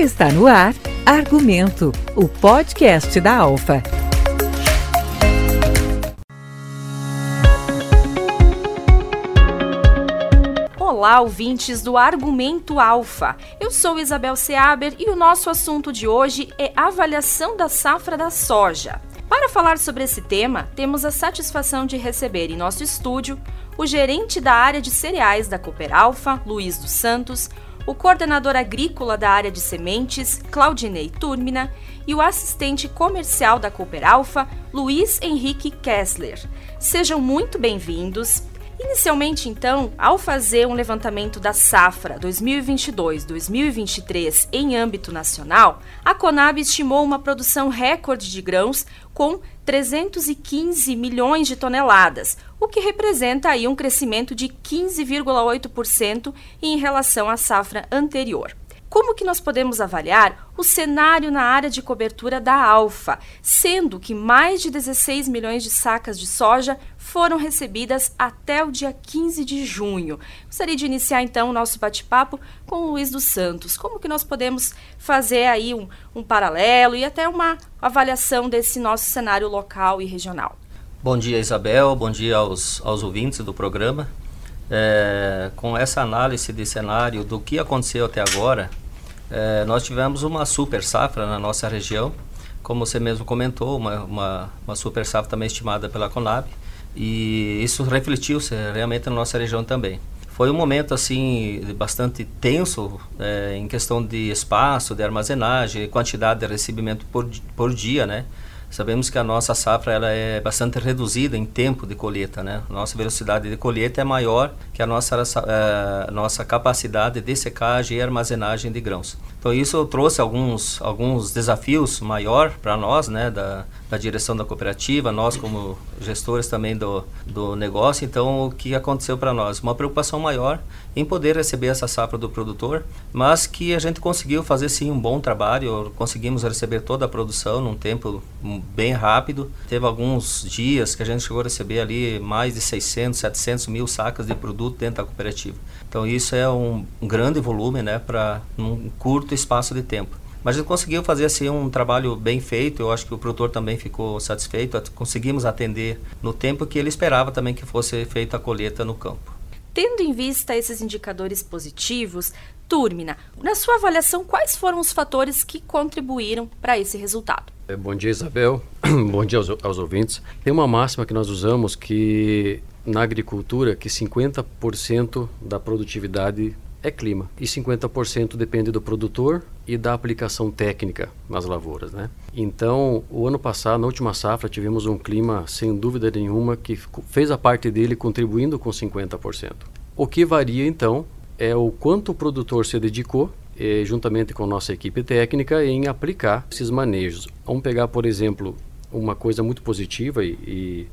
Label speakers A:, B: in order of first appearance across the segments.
A: Está no ar Argumento, o podcast da Alfa.
B: Olá, ouvintes do Argumento Alfa. Eu sou Isabel Seaber e o nosso assunto de hoje é avaliação da safra da soja. Para falar sobre esse tema, temos a satisfação de receber em nosso estúdio o gerente da área de cereais da Cooper Alfa, Luiz dos Santos, o coordenador agrícola da área de sementes, Claudinei Turmina, e o assistente comercial da Cooper Alfa, Luiz Henrique Kessler. Sejam muito bem-vindos. Inicialmente, então, ao fazer um levantamento da safra 2022-2023 em âmbito nacional, a Conab estimou uma produção recorde de grãos com 315 milhões de toneladas, o que representa aí um crescimento de 15,8% em relação à safra anterior. Como que nós podemos avaliar o cenário na área de cobertura da Alfa, sendo que mais de 16 milhões de sacas de soja foram recebidas até o dia 15 de junho? Gostaria de iniciar então o nosso bate-papo com o Luiz dos Santos. Como que nós podemos fazer aí um, um paralelo e até uma avaliação desse nosso cenário local e regional?
C: Bom dia, Isabel. Bom dia aos, aos ouvintes do programa. É, com essa análise de cenário do que aconteceu até agora, é, nós tivemos uma super safra na nossa região, como você mesmo comentou, uma, uma, uma super safra também estimada pela Conab, e isso refletiu-se realmente na nossa região também. Foi um momento assim bastante tenso é, em questão de espaço, de armazenagem, quantidade de recebimento por, por dia, né? Sabemos que a nossa safra ela é bastante reduzida em tempo de colheita, né? Nossa velocidade de colheita é maior que a nossa, a eh, nossa capacidade de secagem e armazenagem de grãos. Então isso trouxe alguns, alguns desafios maior para nós, né? Da, da direção da cooperativa, nós como gestores também do, do negócio. Então, o que aconteceu para nós? Uma preocupação maior em poder receber essa safra do produtor, mas que a gente conseguiu fazer sim um bom trabalho, conseguimos receber toda a produção num tempo bem rápido. Teve alguns dias que a gente chegou a receber ali mais de 600, 700 mil sacas de produto dentro da cooperativa. Então, isso é um, grande volume né, para um curto espaço de tempo. Mas gente conseguiu fazer assim um trabalho bem feito. Eu acho que o produtor também ficou satisfeito. Conseguimos atender no tempo que ele esperava também que fosse feita a colheita no campo.
B: Tendo em vista esses indicadores positivos, Turmina, na sua avaliação, quais foram os fatores que contribuíram para esse resultado?
D: É, bom dia, Isabel. Bom dia aos, aos ouvintes. Tem uma máxima que nós usamos que na agricultura que 50% da produtividade é clima e 50% depende do produtor e da aplicação técnica nas lavouras, né? Então, o ano passado, na última safra, tivemos um clima sem dúvida nenhuma que fez a parte dele contribuindo com 50%. O que varia então é o quanto o produtor se dedicou eh, juntamente com nossa equipe técnica em aplicar esses manejos. Vamos pegar, por exemplo, uma coisa muito positiva e, e,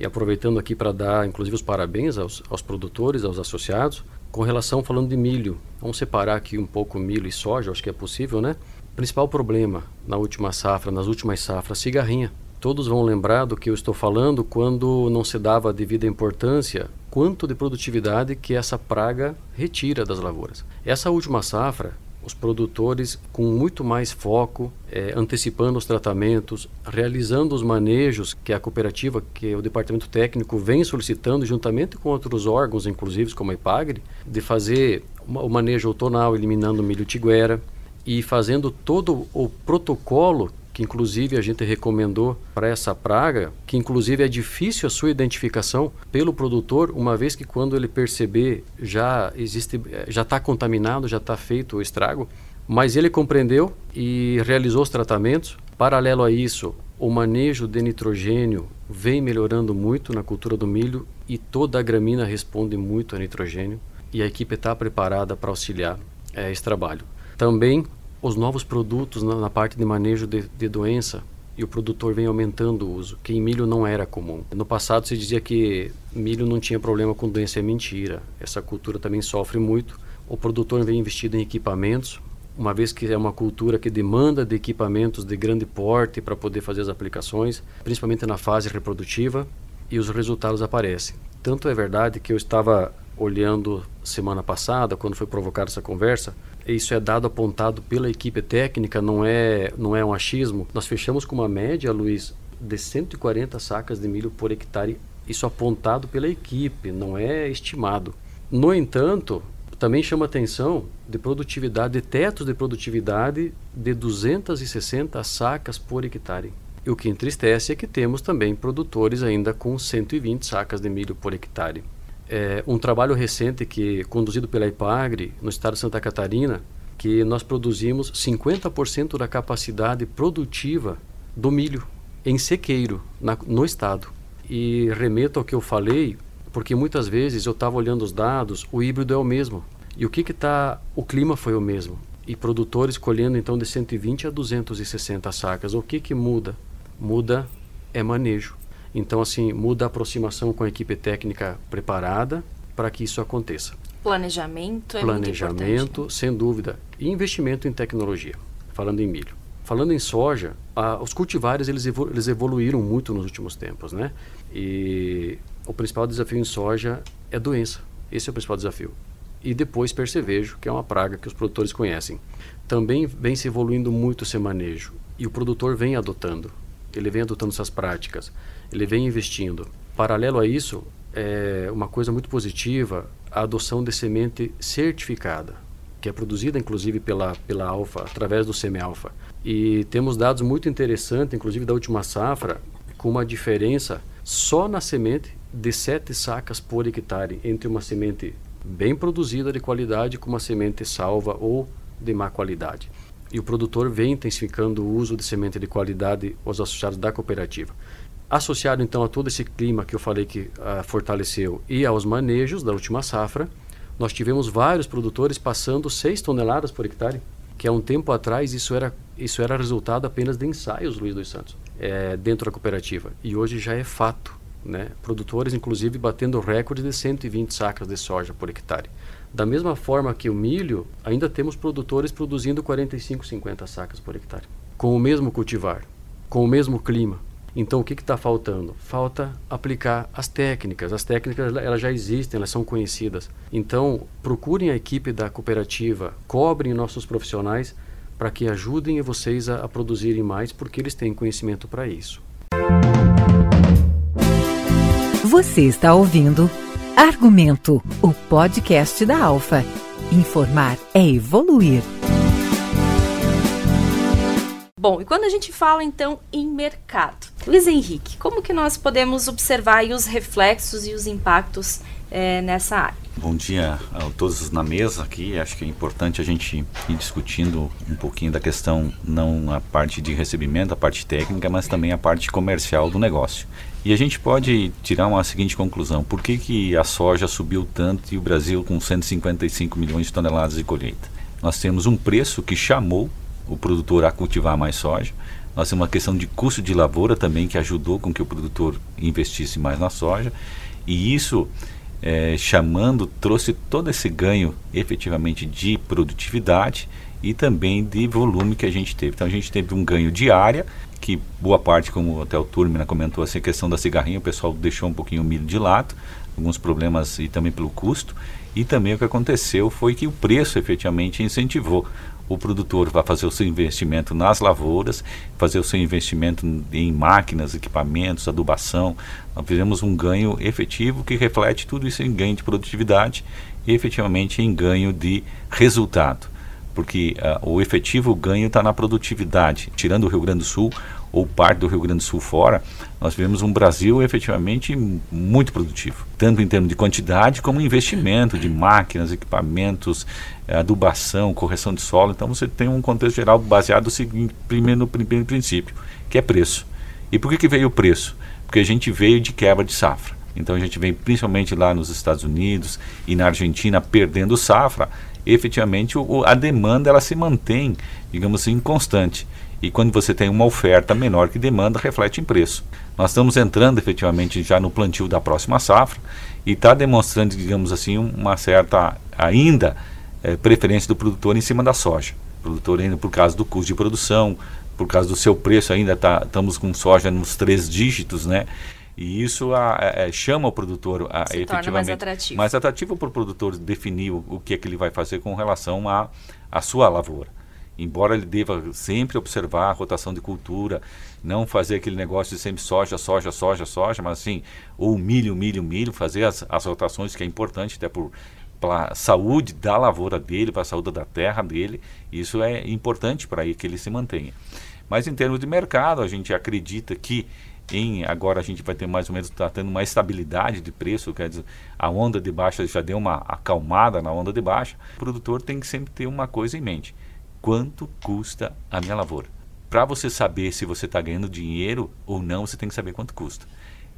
D: e aproveitando aqui para dar, inclusive, os parabéns aos, aos produtores, aos associados, com relação, falando de milho, vamos separar aqui um pouco milho e soja, acho que é possível, né? Principal problema na última safra, nas últimas safras, cigarrinha. Todos vão lembrar do que eu estou falando quando não se dava a devida importância quanto de produtividade que essa praga retira das lavouras. Essa última safra, os produtores com muito mais foco, é, antecipando os tratamentos, realizando os manejos que a cooperativa, que o departamento técnico vem solicitando, juntamente com outros órgãos, inclusive como a IPAGRE, de fazer o manejo outonal, eliminando o milho tiguera e fazendo todo o protocolo que inclusive a gente recomendou para essa praga, que inclusive é difícil a sua identificação pelo produtor, uma vez que quando ele perceber já existe, já está contaminado, já está feito o estrago, mas ele compreendeu e realizou os tratamentos. Paralelo a isso, o manejo de nitrogênio vem melhorando muito na cultura do milho e toda a gramina responde muito a nitrogênio e a equipe está preparada para auxiliar é, esse trabalho. Também os novos produtos na, na parte de manejo de, de, doença e o produtor vem aumentando o uso, que em milho não era comum. No passado se dizia que milho não tinha problema com doença, é mentira. Essa cultura também sofre muito. O produtor vem investido em equipamentos, uma vez que é uma cultura que demanda de equipamentos de grande porte para poder fazer as aplicações, principalmente na fase reprodutiva, e os resultados aparecem. Tanto é verdade que eu estava olhando semana passada, quando foi provocada essa conversa, isso é dado apontado pela equipe técnica, não é, não é um achismo. Nós fechamos com uma média, Luiz, de 140 sacas de milho por hectare, isso apontado pela equipe, não é estimado. No entanto, também chama atenção de produtividade, de tetos de produtividade de 260 sacas por hectare. E o que entristece é que temos também produtores ainda com 120 sacas de milho por hectare. É um trabalho recente que conduzido pela IPAGRE no estado de Santa Catarina, que nós produzimos 50% da capacidade produtiva do milho em sequeiro na, no estado. E remeto ao que eu falei, porque muitas vezes eu estava olhando os dados, o híbrido é o mesmo. E o que que tá, o clima foi o mesmo. E produtores colhendo então de 120 a 260 sacas. O que que muda? Muda é manejo. Então assim, muda a aproximação com a equipe técnica preparada para que isso aconteça.
B: Planejamento é
D: Planejamento,
B: muito
D: sem dúvida. E investimento em tecnologia, falando em milho. Falando em soja, ah, os cultivares eles, evolu eles evoluíram muito nos últimos tempos, né? E o principal desafio em soja é doença. Esse é o principal desafio. E depois percevejo, que é uma praga que os produtores conhecem. Também vem se evoluindo muito esse manejo. E o produtor vem adotando. Ele vem adotando essas práticas. Ele vem investindo. Paralelo a isso, é uma coisa muito positiva a adoção de semente certificada, que é produzida inclusive pela, pela Alfa, através do Semi-Alfa. E temos dados muito interessantes, inclusive da última safra, com uma diferença só na semente de 7 sacas por hectare entre uma semente bem produzida de qualidade com uma semente salva ou de má qualidade. E o produtor vem intensificando o uso de semente de qualidade aos associados da cooperativa. Associado então a todo esse clima que eu falei que uh, fortaleceu e aos manejos da última safra, nós tivemos vários produtores passando 6 toneladas por hectare que há um tempo atrás isso era, isso era resultado apenas de ensaios, Luiz dos Santos, é, dentro da cooperativa. E hoje já é fato. Né? Produtores, inclusive, batendo recorde de 120 sacas de soja por hectare. Da mesma forma que o milho, ainda temos produtores produzindo 45, 50 sacas por hectare. Com o mesmo cultivar, com o mesmo clima, então, o que está faltando? Falta aplicar as técnicas. As técnicas elas já existem, elas são conhecidas. Então, procurem a equipe da cooperativa, cobrem nossos profissionais para que ajudem vocês a, a produzirem mais, porque eles têm conhecimento para isso.
A: Você está ouvindo Argumento, o podcast da Alfa. Informar é evoluir.
B: Bom, e quando a gente fala então em mercado, Luiz Henrique, como que nós podemos observar os reflexos e os impactos é, nessa área?
E: Bom dia a todos na mesa aqui. Acho que é importante a gente ir discutindo um pouquinho da questão, não a parte de recebimento, a parte técnica, mas também a parte comercial do negócio. E a gente pode tirar uma seguinte conclusão: por que, que a soja subiu tanto e o Brasil com 155 milhões de toneladas de colheita? Nós temos um preço que chamou o produtor a cultivar mais soja. Nós temos uma questão de custo de lavoura também que ajudou com que o produtor investisse mais na soja. E isso, é, chamando, trouxe todo esse ganho efetivamente de produtividade e também de volume que a gente teve. Então a gente teve um ganho de área, que boa parte, como até o Turmina comentou, assim, a questão da cigarrinha, o pessoal deixou um pouquinho o milho de lado, alguns problemas e também pelo custo. E também o que aconteceu foi que o preço efetivamente incentivou o produtor vai fazer o seu investimento nas lavouras, fazer o seu investimento em máquinas, equipamentos, adubação. Nós fizemos um ganho efetivo que reflete tudo isso em ganho de produtividade e efetivamente em ganho de resultado. Porque uh, o efetivo ganho está na produtividade. Tirando o Rio Grande do Sul, ou parte do Rio Grande do Sul fora, nós vemos um Brasil efetivamente muito produtivo, tanto em termos de quantidade como investimento de máquinas, equipamentos, adubação, correção de solo. Então você tem um contexto geral baseado no primeiro no primeiro princípio, que é preço. E por que, que veio o preço? Porque a gente veio de quebra de safra. Então a gente vem principalmente lá nos Estados Unidos e na Argentina perdendo safra, efetivamente o, a demanda ela se mantém, digamos assim, constante. E quando você tem uma oferta menor que demanda, reflete em preço. Nós estamos entrando efetivamente já no plantio da próxima safra e está demonstrando, digamos assim, uma certa ainda é, preferência do produtor em cima da soja. O produtor ainda por causa do custo de produção, por causa do seu preço ainda tá, estamos com soja nos três dígitos, né? E isso a, a, chama o produtor a
B: Se
E: efetivamente
B: mais atrativo.
E: mais atrativo para o produtor definir o, o, que é que ele vai fazer com relação à sua lavoura. Embora ele deva sempre observar a rotação de cultura, não fazer aquele negócio de sempre soja, soja, soja, soja, mas assim, ou milho, milho, milho, fazer as, as rotações que é importante até por para saúde da lavoura dele, para a saúde da terra dele, isso é importante para que ele se mantenha. Mas em termos de mercado, a gente acredita que em agora a gente vai ter mais ou menos está tendo uma estabilidade de preço, quer dizer, a onda de baixa já deu uma acalmada na onda de baixa. O produtor tem que sempre ter uma coisa em mente: quanto custa a minha lavoura? Para você saber se você está ganhando dinheiro ou não, você tem que saber quanto custa.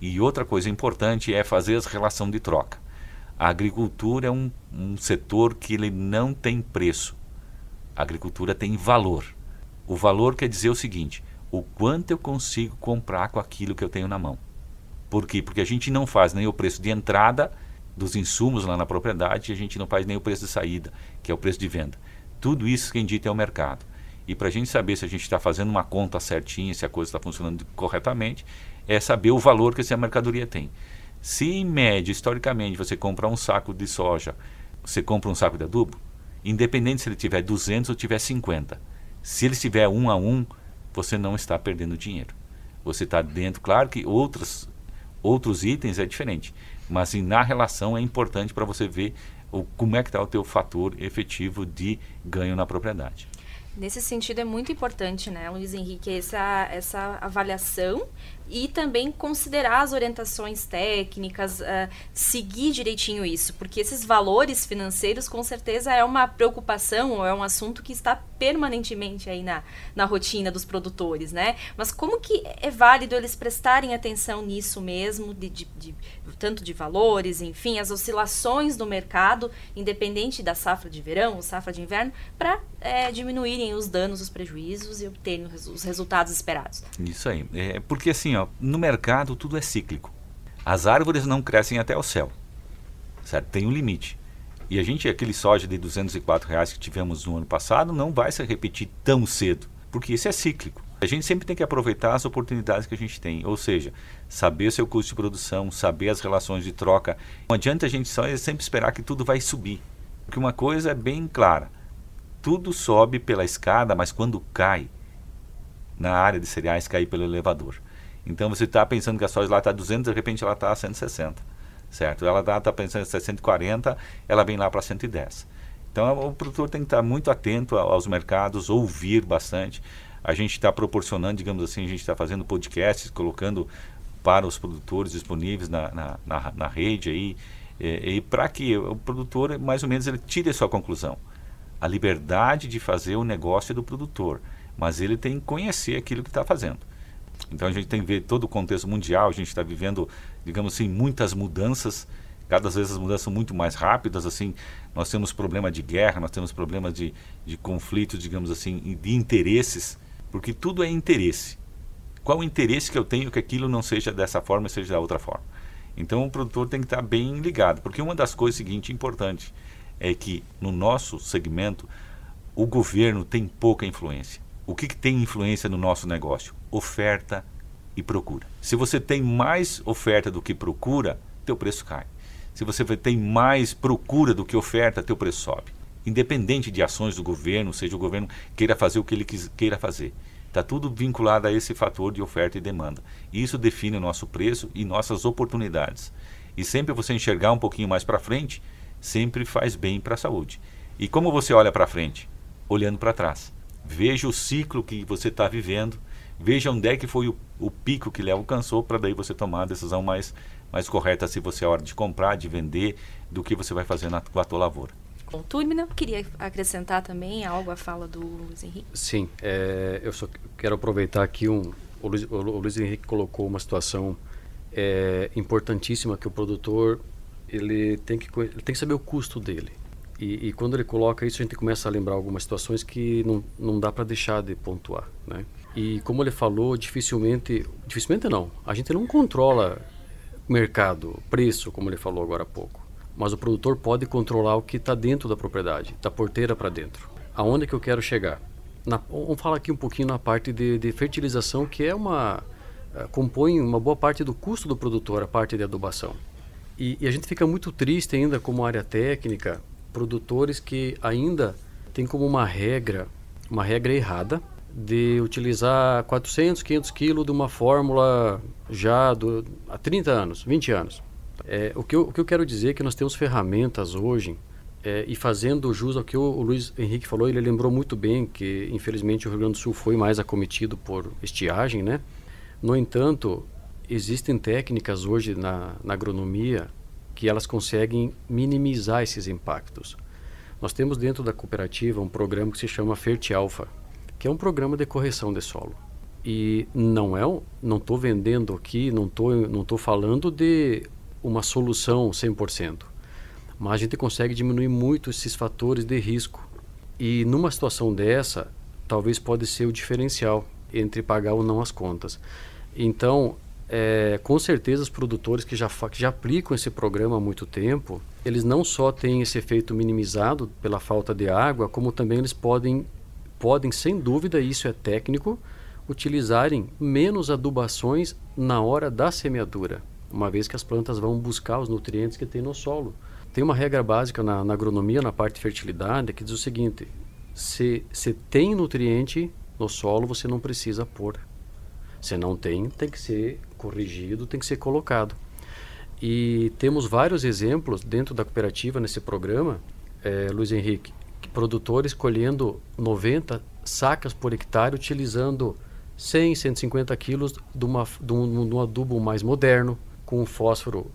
E: E outra coisa importante é fazer as relação de troca. A agricultura é um, um setor que ele não tem preço. A agricultura tem valor. O valor quer dizer o seguinte: o quanto eu consigo comprar com aquilo que eu tenho na mão. Por quê? Porque a gente não faz nem o preço de entrada dos insumos lá na propriedade, e a gente não faz nem o preço de saída, que é o preço de venda. Tudo isso quem dita é o mercado. E para a gente saber se a gente está fazendo uma conta certinha, se a coisa está funcionando corretamente, é saber o valor que essa mercadoria tem. Se em média, historicamente, você comprar um saco de soja, você compra um saco de adubo, independente se ele tiver 200 ou tiver 50, se ele estiver um a um, você não está perdendo dinheiro. Você está dentro, claro que outros, outros itens é diferente, mas assim, na relação é importante para você ver o, como é que está o teu fator efetivo de ganho na propriedade.
B: Nesse sentido é muito importante, né, Luiz Henrique, essa, essa avaliação e também considerar as orientações técnicas, uh, seguir direitinho isso, porque esses valores financeiros com certeza é uma preocupação ou é um assunto que está permanentemente aí na, na rotina dos produtores, né? Mas como que é válido eles prestarem atenção nisso mesmo, de, de, de tanto de valores, enfim, as oscilações do mercado, independente da safra de verão ou safra de inverno, para é, diminuírem os danos, os prejuízos e obterem os resultados esperados?
E: Isso aí, é, porque assim, ó, no mercado tudo é cíclico. As árvores não crescem até o céu, certo? Tem um limite. E a gente, aquele soja de 204 reais que tivemos no ano passado, não vai se repetir tão cedo, porque isso é cíclico. A gente sempre tem que aproveitar as oportunidades que a gente tem, ou seja, saber seu custo de produção, saber as relações de troca. Não adianta a gente só sempre esperar que tudo vai subir, porque uma coisa é bem clara: tudo sobe pela escada, mas quando cai na área de cereais, cai pelo elevador. Então você está pensando que a soja lá está 200, de repente ela está a 160, certo? Ela está tá pensando que está 140, ela vem lá para 110. Então o produtor tem que estar muito atento aos mercados, ouvir bastante. A gente está proporcionando, digamos assim, a gente está fazendo podcasts, colocando para os produtores disponíveis na, na, na, na rede aí, e, e para que o produtor, mais ou menos, ele tire a sua conclusão. A liberdade de fazer o negócio é do produtor, mas ele tem que conhecer aquilo que está fazendo. Então a gente tem que ver todo o contexto mundial, a gente está vivendo, digamos assim, muitas mudanças, cada vez as mudanças são muito mais rápidas, assim, nós temos problema de guerra, nós temos problema de, de conflitos, digamos assim, de interesses, porque tudo é interesse. Qual o interesse que eu tenho que aquilo não seja dessa forma e seja da outra forma? Então o produtor tem que estar bem ligado, porque uma das coisas seguinte importante é que no nosso segmento o governo tem pouca influência. O que, que tem influência no nosso negócio? Oferta e procura. Se você tem mais oferta do que procura, teu preço cai. Se você tem mais procura do que oferta, teu preço sobe. Independente de ações do governo, seja o governo queira fazer o que ele queira fazer. Está tudo vinculado a esse fator de oferta e demanda. Isso define o nosso preço e nossas oportunidades. E sempre você enxergar um pouquinho mais para frente, sempre faz bem para a saúde. E como você olha para frente? Olhando para trás. Veja o ciclo que você está vivendo, veja onde é que foi o, o pico que ele alcançou para daí você tomar a decisão mais, mais correta se você é hora de comprar, de vender, do que você vai fazer na, com a tua lavoura.
B: Bom, Turmina, queria acrescentar também algo à fala do Luiz Henrique?
D: Sim, é, eu só quero aproveitar aqui um. O Luiz, o Luiz Henrique colocou uma situação é, importantíssima que o produtor ele tem que, ele tem que saber o custo dele. E, e, quando ele coloca isso, a gente começa a lembrar algumas situações que não, não dá para deixar de pontuar, né? E como ele falou, dificilmente, dificilmente não, a gente não controla mercado, preço, como ele falou agora há pouco. Mas o produtor pode controlar o que está dentro da propriedade, da porteira para dentro. Aonde que eu quero chegar? Na, vamos falar aqui um pouquinho na parte de, de fertilização, que é uma uh, compõem uma boa parte do custo do produtor, a parte de adubação. E, e, a gente fica muito triste ainda como área técnica, produtores que ainda têm como uma regra, uma regra errada, de utilizar 400, 500 quilos de uma fórmula já do, há 30 anos, 20 anos. É, o, que eu, o que eu quero dizer é que nós temos ferramentas hoje é, e fazendo jus ao que o, o, Luiz Henrique falou, ele lembrou muito bem que, infelizmente, o Rio Grande do Sul foi mais acometido por estiagem, né? No entanto, existem técnicas hoje na, na agronomia que elas conseguem minimizar esses impactos. Nós temos dentro da cooperativa um programa que se chama Fertialfa, que é um programa de correção de solo. E não é, não estou vendendo aqui, não estou não tô falando de uma solução 100% mas a gente consegue diminuir muito esses fatores de risco. E numa situação dessa, talvez pode ser o diferencial entre pagar ou não as contas. Então, é, com certeza os produtores que já, que já aplicam esse programa há muito tempo, eles não só têm esse efeito minimizado pela falta de água, como também eles podem, podem sem dúvida, isso é técnico, utilizarem menos adubações na hora da semeadura, uma vez que as plantas vão buscar os nutrientes que tem no solo. Tem uma regra básica na, na agronomia, na parte de fertilidade, que diz o seguinte: se, se tem nutriente no solo, você não precisa pôr. Se não tem, tem que ser corrigido, tem que ser colocado. E temos vários exemplos dentro da cooperativa nesse programa, é, Luiz Henrique, produtores colhendo 90 sacas por hectare utilizando 100, 150 quilos de, uma, de, um, de um adubo mais moderno, com fósforo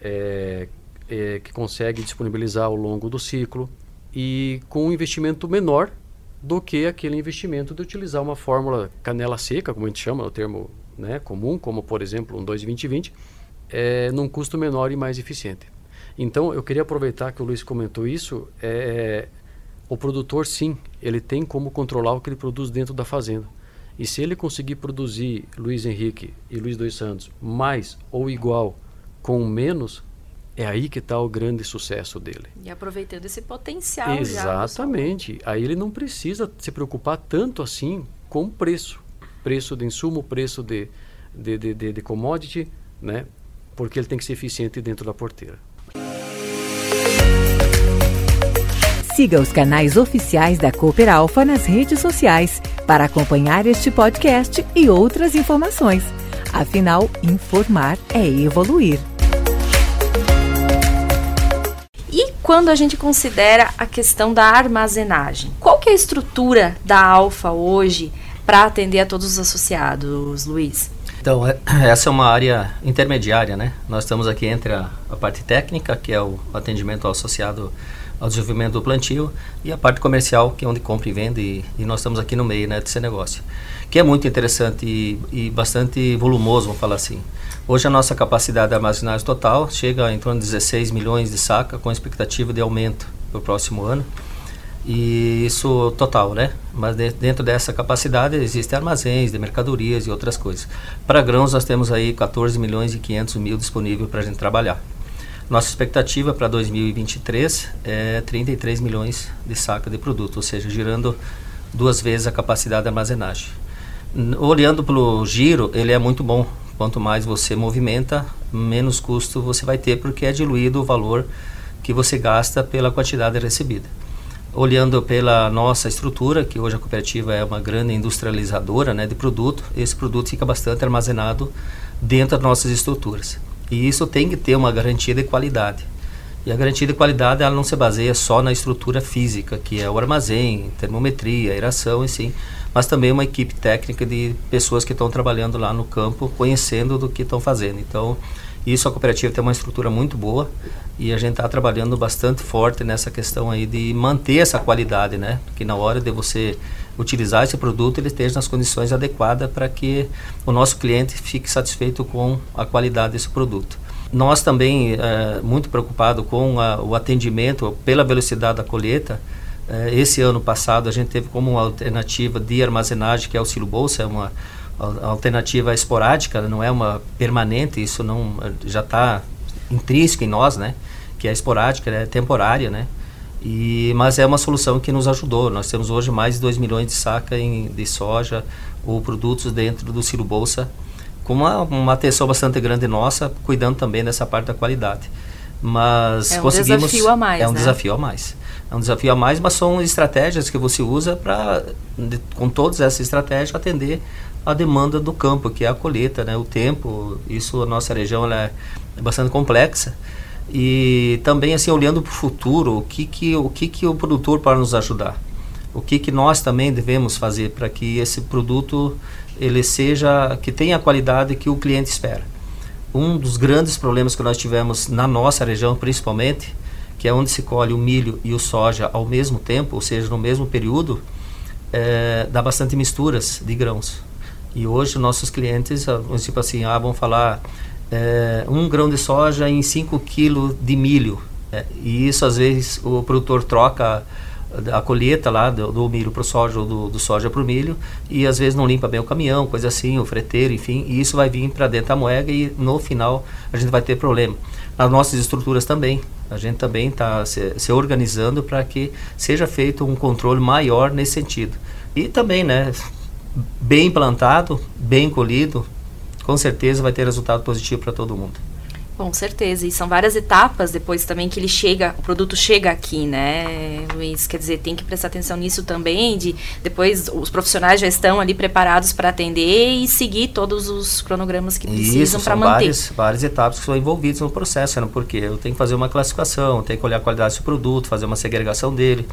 D: é, é, que consegue disponibilizar ao longo do ciclo e com um investimento menor do que aquele investimento de utilizar uma fórmula canela seca, como a gente chama, o termo né, comum, como por exemplo um 2,20-20, é, num custo menor e mais eficiente. Então eu queria aproveitar que o Luiz comentou isso, é, o produtor sim, ele tem como controlar o que ele produz dentro da fazenda. E se ele conseguir produzir, Luiz Henrique e Luiz Dois Santos, mais ou igual com menos, é aí que está o grande sucesso dele.
B: E aproveitando esse potencial.
D: Exatamente. Já, aí ele não precisa se preocupar tanto assim com o preço. Preço de insumo, preço de, de, de, de, de commodity, né? porque ele tem que ser eficiente dentro da porteira.
A: Siga os canais oficiais da Cooper Alpha nas redes sociais para acompanhar este podcast e outras informações. Afinal, informar é evoluir.
B: quando a gente considera a questão da armazenagem. Qual que é a estrutura da Alfa hoje para atender a todos os associados, Luiz?
C: Então, é, essa é uma área intermediária, né? Nós estamos aqui entre a, a parte técnica, que é o atendimento ao associado ao desenvolvimento do plantio, e a parte comercial, que é onde compra e vende, e, e nós estamos aqui no meio né, desse negócio. Que é muito interessante e, e bastante volumoso, vamos falar assim. Hoje a nossa capacidade de armazenagem total chega em torno de 16 milhões de saca, com expectativa de aumento para o próximo ano. E isso total, né? Mas de, dentro dessa capacidade existem armazéns de mercadorias e outras coisas. Para grãos nós temos aí 14 milhões e 500 mil disponível para a gente trabalhar. Nossa expectativa para 2023 é 33 milhões de saca de produto, ou seja, girando duas vezes a capacidade de armazenagem. Olhando pelo giro, ele é muito bom, Quanto mais você movimenta, menos custo você vai ter, porque é diluído o valor que você gasta pela quantidade recebida. Olhando pela nossa estrutura, que hoje a cooperativa é uma grande industrializadora né, de produto, esse produto fica bastante armazenado dentro das nossas estruturas. E isso tem que ter uma garantia de qualidade. E a garantia de qualidade ela não se baseia só na estrutura física, que é o armazém, termometria, aeração e sim, mas também uma equipe técnica de pessoas que estão trabalhando lá no campo, conhecendo do que estão fazendo. Então, isso a cooperativa tem uma estrutura muito boa e a gente está trabalhando bastante forte nessa questão aí de manter essa qualidade, né? Que na hora de você utilizar esse produto ele esteja nas condições adequadas para que o nosso cliente fique satisfeito com a qualidade desse produto. Nós também, é, muito preocupado com a, o atendimento pela velocidade da colheita, é, esse ano passado a gente teve como alternativa de armazenagem, que é o silo bolsa, é uma alternativa esporádica, não é uma permanente, isso não já está intrínseco em nós, né? Que é esporádica, é temporária, né? E, mas é uma solução que nos ajudou. Nós temos hoje mais de 2 milhões de saca em, de soja ou produtos dentro do silo bolsa com uma, uma atenção bastante grande nossa, cuidando também dessa parte da qualidade. Mas
B: é um
C: conseguimos.
B: desafio a mais.
C: É um
B: né?
C: desafio a mais. É um desafio a mais, mas são estratégias que você usa para, com todas essas estratégias, atender a demanda do campo, que é a colheita, né? o tempo. Isso, a nossa região é, bastante complexa. E também, assim, olhando para o futuro, o que, que, o que, que o produtor pode nos ajudar? O que, que nós também devemos fazer para que esse produto ele seja, que tenha a qualidade que o cliente espera? Um dos grandes problemas que nós tivemos na nossa região, principalmente, que é onde se colhe o milho e o soja ao mesmo tempo, ou seja, no mesmo período, é, dá bastante misturas de grãos. E hoje nossos clientes, tipo assim, ah, vão falar é, um grão de soja em 5 quilos de milho. É, e isso às vezes o produtor troca a colheita lá do, do milho para o soja ou do, do soja para o milho e às vezes não limpa bem o caminhão, coisa assim, o freteiro, enfim, e isso vai vir para dentro da moeda e no final a gente vai ter problema. Nas nossas estruturas também, a gente também está se, se organizando para que seja feito um controle maior nesse sentido. E também, né, bem plantado, bem colhido, com certeza vai ter resultado positivo para todo mundo.
B: Com certeza, e são várias etapas depois também que ele chega, o produto chega aqui, né, Luiz? Quer dizer, tem que prestar atenção nisso também, de depois os profissionais já estão ali preparados para atender e seguir todos os cronogramas que precisam para manter.
C: Várias, várias etapas que são envolvidas no processo, né? porque eu tenho que fazer uma classificação, eu tenho que olhar a qualidade do produto, fazer uma segregação dele,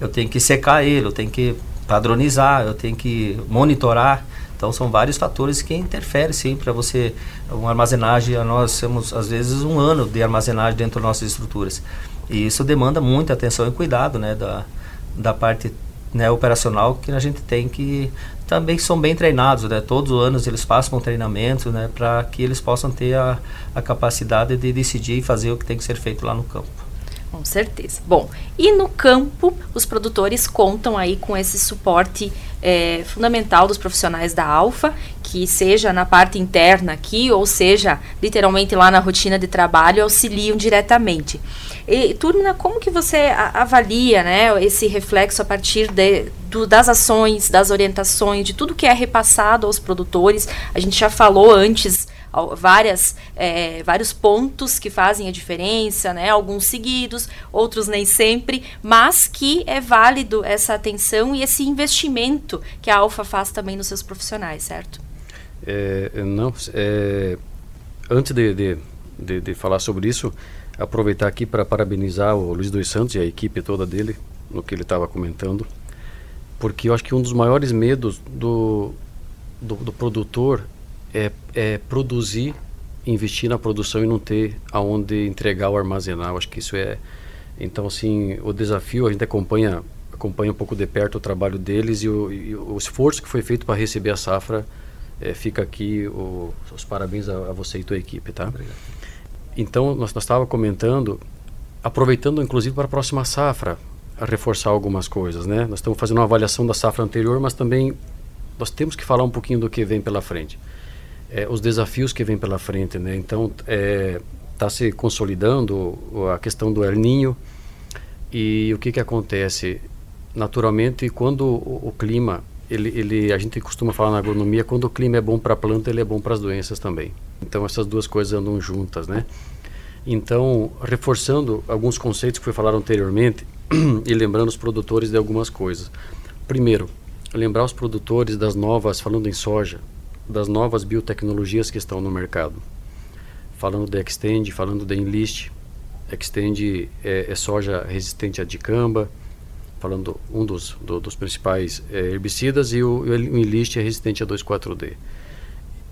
C: eu tenho que secar ele, eu tenho que padronizar, eu tenho que monitorar. Então são vários fatores que interferem sim para você uma armazenagem. Nós temos às vezes um ano de armazenagem dentro das nossas estruturas e isso demanda muita atenção e cuidado, né, da, da parte né, operacional que a gente tem que também são bem treinados, né? Todos os anos eles passam um treinamento, né, para que eles possam ter a, a capacidade de decidir e fazer o que tem que ser feito lá no campo.
B: Com certeza. Bom, e no campo, os produtores contam aí com esse suporte é, fundamental dos profissionais da Alfa, que seja na parte interna aqui, ou seja, literalmente lá na rotina de trabalho, auxiliam diretamente. E, Turma, como que você avalia né, esse reflexo a partir de, do, das ações, das orientações, de tudo que é repassado aos produtores? A gente já falou antes várias, é, vários pontos que fazem a diferença, né? alguns seguidos, outros nem sempre, mas que é válido essa atenção e esse investimento que a Alfa faz também nos seus profissionais, certo?
D: É, não, é, antes de, de, de, de, falar sobre isso, aproveitar aqui para parabenizar o Luiz dos Santos e a equipe toda dele no que ele estava comentando, porque eu acho que um dos maiores medos do, do, do produtor é, é produzir, investir na produção e não ter aonde entregar ou armazenar. Eu acho que isso é. Então, assim, o desafio, a gente acompanha, acompanha um pouco de perto o trabalho deles e o, e o esforço que foi feito para receber a safra. É, fica aqui o, os parabéns a, a, você e tua equipe, tá? Obrigado. Então, nós estávamos comentando, aproveitando inclusive para a próxima safra, a reforçar algumas coisas, né? Nós estamos fazendo uma avaliação da safra anterior, mas também nós temos que falar um pouquinho do que vem pela frente é, os desafios que vêm pela frente, né? Então está é, se consolidando a questão do El Ninho e o que que acontece? Naturalmente, quando o, o clima ele, ele, a gente costuma falar na agronomia, quando o clima é bom para a planta, ele é bom para as doenças também. Então essas duas coisas andam juntas, né? Então, reforçando alguns conceitos que foi falado anteriormente e lembrando os produtores de algumas coisas. Primeiro, lembrar os produtores das novas, falando em soja, das novas biotecnologias que estão no mercado. Falando da Extend, falando da Enlist. Extend é, é soja resistente a dicamba, falando um dos, do, dos principais é, herbicidas, e o, o Enlist é resistente a 2,4-D.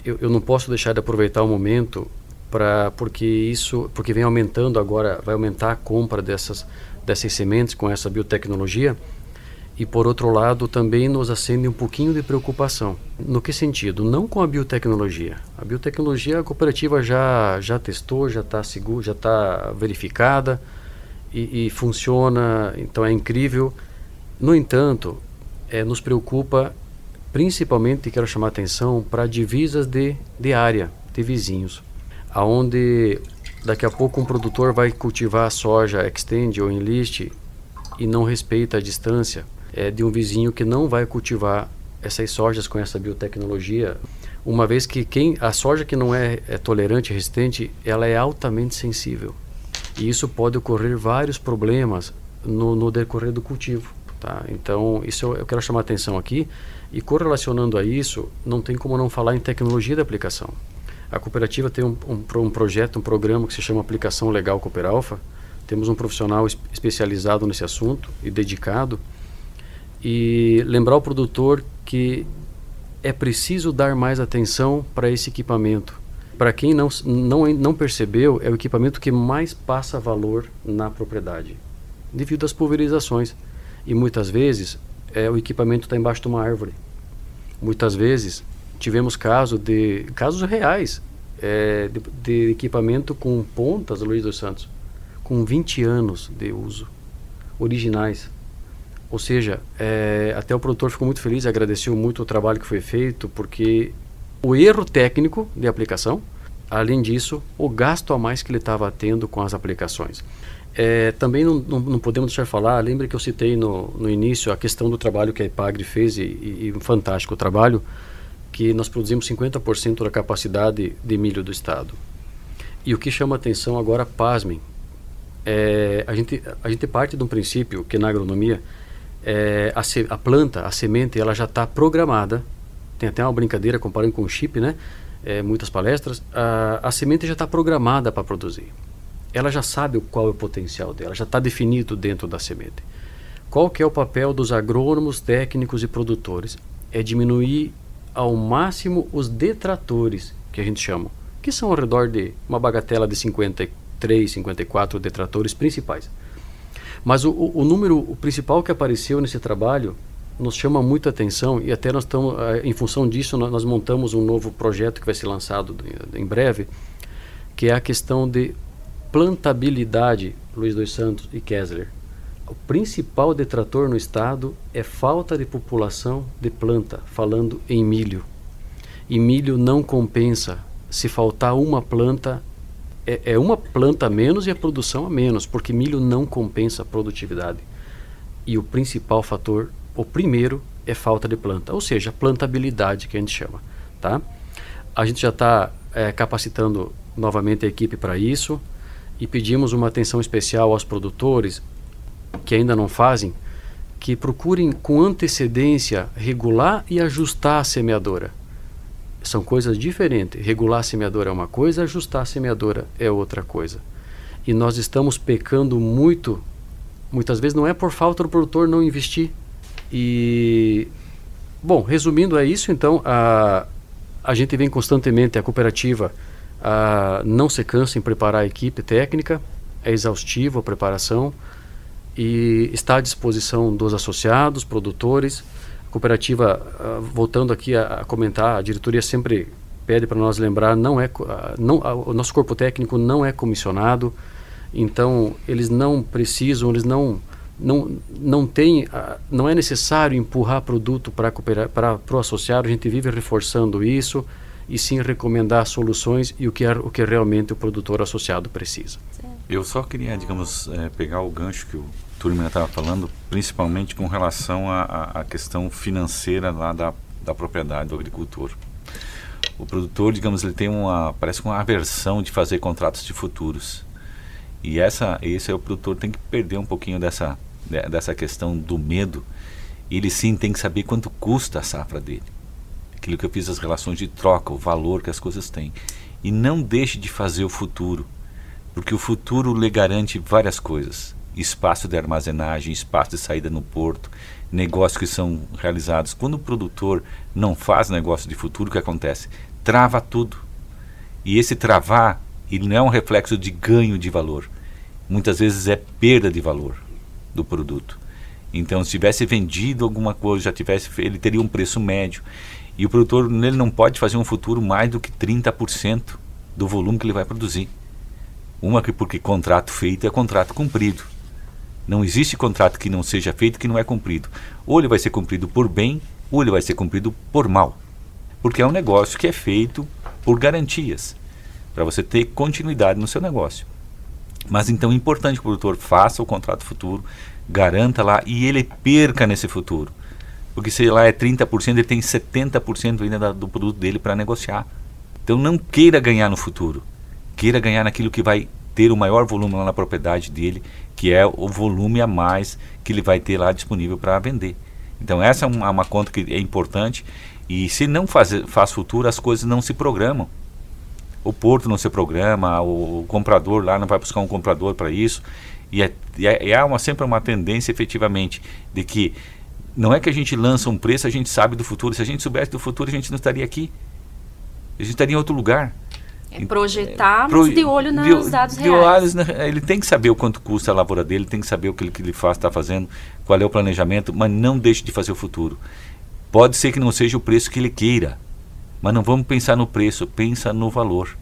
D: Eu, eu não posso deixar de aproveitar o momento para porque isso porque vem aumentando agora vai aumentar a compra dessas dessas sementes com essa biotecnologia e por outro lado também nos acende um pouquinho de preocupação. No que sentido? Não com a biotecnologia. A biotecnologia a cooperativa já já testou, já está seguro, já está verificada e, e, funciona, então é incrível. No entanto, é, nos preocupa principalmente, quero chamar atenção para divisas de, de área, de vizinhos, aonde daqui a pouco um produtor vai cultivar soja extend ou enlist e não respeita a distância é, de um vizinho que não vai cultivar essas sojas com essa biotecnologia, uma vez que quem a soja que não é, é tolerante, resistente, ela é altamente sensível. E isso pode ocorrer vários problemas no, no decorrer do cultivo. Tá? Então, isso eu, eu quero chamar a atenção aqui. E correlacionando a isso, não tem como não falar em tecnologia de aplicação. A cooperativa tem um, um, um projeto, um programa que se chama Aplicação Legal Cooper Alpha. Temos um profissional es especializado nesse assunto e dedicado. E lembrar o produtor que é preciso dar mais atenção para esse equipamento. Para quem não, não, não percebeu, é o equipamento que mais passa valor na propriedade, devido às pulverizações. E muitas vezes é, o equipamento está embaixo de uma árvore. Muitas vezes tivemos caso de casos reais é, de, de, equipamento com pontas, Luiz dos Santos, com 20 anos de uso, originais. Ou seja, é, até o produtor ficou muito feliz, agradeceu muito o trabalho que foi feito, porque o erro técnico de aplicação, além disso, o gasto a mais que ele estava tendo com as aplicações. É, também não, não, não, podemos deixar falar, lembra que eu citei no, no início a questão do trabalho que a IPAGRE fez, e, e, e fantástico trabalho, que nós produzimos 50% da capacidade de milho do estado. E o que chama atenção agora, pasmem, é, a, gente, a gente parte de um princípio que na agronomia é, a, se, a, planta, a semente, ela já está programada. Tem até uma brincadeira comparando com o chip, né? É, muitas palestras. A, a semente já está programada para produzir. Ela já sabe qual é o potencial dela, já está definido dentro da semente. Qual que é o papel dos agrônomos, técnicos e produtores? É diminuir ao máximo os detratores, que a gente chama, que são ao redor de uma bagatela de 53, 54 detratores principais. Mas o, o, número principal que apareceu nesse trabalho nos chama muita atenção e até nós estamos, eh, em função disso, nós montamos um novo projeto que vai ser lançado em breve, que é a questão de plantabilidade, Luiz dos Santos e Kessler. O principal detrator no estado é falta de população de planta, falando em milho. E milho não compensa. Se faltar uma planta, é, é uma planta a menos e a produção a menos, porque milho não compensa a produtividade. E o principal fator, o primeiro, é falta de planta, ou seja, plantabilidade que a gente chama. Tá? A gente já está é, capacitando novamente a equipe para isso e pedimos uma atenção especial aos produtores que ainda não fazem, que procurem com antecedência regular e ajustar a semeadora são coisas diferentes. Regular a semeadora é uma coisa, ajustar a semeadora é outra coisa. E nós estamos pecando muito, muitas vezes não é por falta do produtor não investir. E, bom, resumindo é isso, então, a, a gente vem constantemente, a cooperativa a, não se cansa em preparar a equipe técnica, é exaustivo a preparação e está à disposição dos associados, produtores, cooperativa, uh, voltando aqui a, a, comentar, a diretoria sempre pede para nós lembrar, não é, uh, não, uh, o nosso corpo técnico não é comissionado, então eles não precisam, eles não não não tem, não é necessário empurrar produto para para o associado, a gente vive reforçando isso e sim recomendar soluções e o que é o que realmente o produtor associado precisa.
E: Eu só queria, digamos, é, pegar o gancho que o Turma estava falando, principalmente com relação à questão financeira lá da, da propriedade do agricultor. O produtor, digamos, ele tem uma, parece uma aversão de fazer contratos de futuros. E essa, esse é o produtor tem que perder um pouquinho dessa, dessa questão do medo. Ele sim tem que saber quanto custa a safra dele. Aquilo que eu fiz as relações de troca, o valor que as coisas têm. E não deixe de fazer o futuro, porque o futuro lhe garante várias coisas espaço de armazenagem, espaço de saída no porto, negócios que são realizados. Quando o produtor não faz negócio de futuro, o que acontece? Trava tudo. E esse travar, ele não é um reflexo de ganho de valor. Muitas vezes é perda de valor do produto. Então, se tivesse vendido alguma coisa, já tivesse, ele teria um preço médio. E o produtor ele não pode fazer um futuro mais do que 30% do volume que ele vai produzir. Uma que porque contrato feito é contrato cumprido. Não existe contrato que não seja feito que não é cumprido. Ou ele vai ser cumprido por bem, ou ele vai ser cumprido por mal. Porque é um negócio que é feito por garantias, para você ter continuidade no seu negócio. Mas então é importante que o produtor faça o contrato futuro, garanta lá e ele perca nesse futuro. Porque se lá é 30%, ele tem 70% ainda do produto dele para negociar. Então não queira ganhar no futuro. Queira ganhar naquilo que vai ter o maior volume lá na propriedade dele, que é o volume a mais que ele vai ter lá disponível para vender. Então essa é uma, uma, conta que é importante e se não faz, faz futuro, as coisas não se programam. O porto não se programa, o, comprador lá não vai buscar um comprador para isso. E é, é uma, sempre uma tendência efetivamente de que não é que a gente lança um preço, a gente sabe do futuro. Se a gente soubesse do futuro, a gente não estaria aqui. A gente estaria em outro lugar.
B: É projetar, mas de olho nos de, dados de reais. Olhos,
E: ele tem que saber o quanto custa a lavoura dele, tem que saber o que ele, que ele faz, está fazendo, qual é o planejamento, mas não deixe de fazer o futuro. Pode ser que não seja o preço que ele queira, mas não vamos pensar no preço, pensa no valor.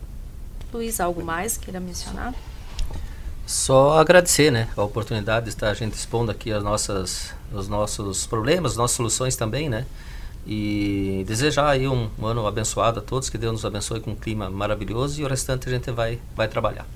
B: Luiz, algo mais queira mencionar?
C: Só agradecer né, a oportunidade de estar a gente expondo aqui as nossas, os nossos problemas, as nossas soluções também, né? E desejar aí um, um, ano abençoado a todos, que Deus nos abençoe com um clima maravilhoso e o restante a gente vai, vai trabalhar.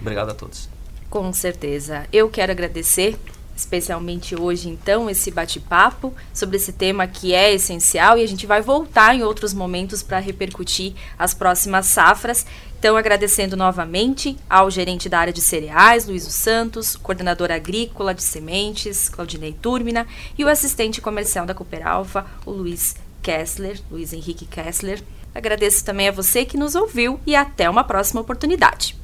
C: Obrigado a todos.
B: Com certeza. Eu quero agradecer especialmente hoje, então, esse bate-papo sobre esse tema que é essencial e a gente vai voltar em outros momentos para repercutir as próximas safras. Então, agradecendo novamente ao gerente da área de cereais, Luiz Santos, coordenador agrícola de sementes, Claudinei Turmina, e o assistente comercial da Cooper Alfa, o Luiz Kessler, Luiz Henrique Kessler. Agradeço também a você que nos ouviu e até uma próxima oportunidade.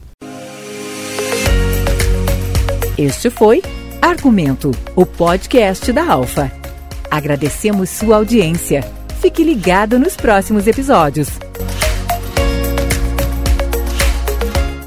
A: Este foi Argumento, o podcast da Alfa. Agradecemos sua audiência. Fique ligado nos próximos episódios.